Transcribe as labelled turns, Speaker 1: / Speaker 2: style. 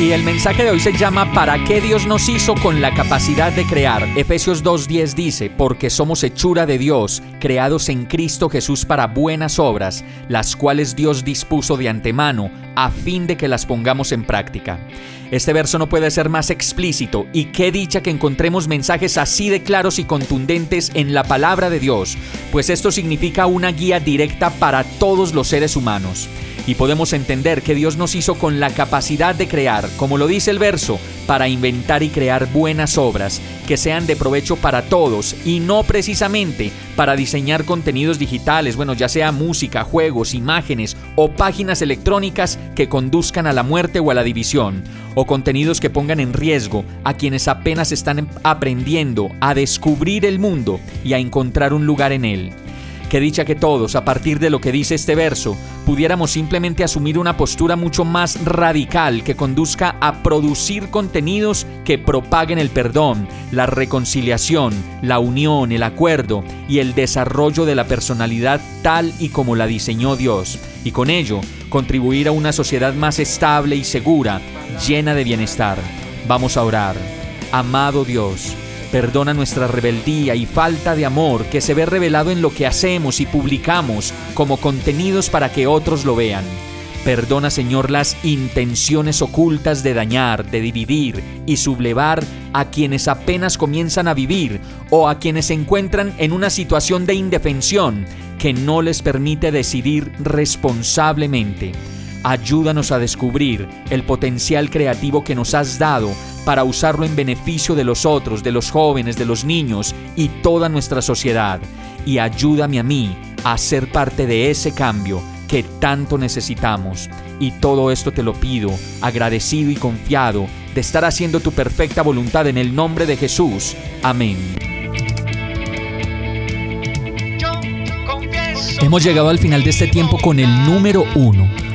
Speaker 1: Y el mensaje de hoy se llama ¿Para qué Dios nos hizo con la capacidad de crear? Efesios 2.10 dice, porque somos hechura de Dios, creados en Cristo Jesús para buenas obras, las cuales Dios dispuso de antemano, a fin de que las pongamos en práctica. Este verso no puede ser más explícito y qué dicha que encontremos mensajes así de claros y contundentes en la palabra de Dios, pues esto significa una guía directa para todos los seres humanos y podemos entender que Dios nos hizo con la capacidad de crear, como lo dice el verso, para inventar y crear buenas obras que sean de provecho para todos y no precisamente para diseñar contenidos digitales, bueno, ya sea música, juegos, imágenes o páginas electrónicas que conduzcan a la muerte o a la división, o contenidos que pongan en riesgo a quienes apenas están aprendiendo a descubrir el mundo y a encontrar un lugar en él. Qué dicha que todos, a partir de lo que dice este verso, pudiéramos simplemente asumir una postura mucho más radical que conduzca a producir contenidos que propaguen el perdón, la reconciliación, la unión, el acuerdo y el desarrollo de la personalidad tal y como la diseñó Dios, y con ello contribuir a una sociedad más estable y segura, llena de bienestar. Vamos a orar. Amado Dios, Perdona nuestra rebeldía y falta de amor que se ve revelado en lo que hacemos y publicamos como contenidos para que otros lo vean. Perdona, Señor, las intenciones ocultas de dañar, de dividir y sublevar a quienes apenas comienzan a vivir o a quienes se encuentran en una situación de indefensión que no les permite decidir responsablemente. Ayúdanos a descubrir el potencial creativo que nos has dado para usarlo en beneficio de los otros, de los jóvenes, de los niños y toda nuestra sociedad. Y ayúdame a mí a ser parte de ese cambio que tanto necesitamos. Y todo esto te lo pido, agradecido y confiado de estar haciendo tu perfecta voluntad en el nombre de Jesús. Amén. Hemos llegado al final de este tiempo con el número uno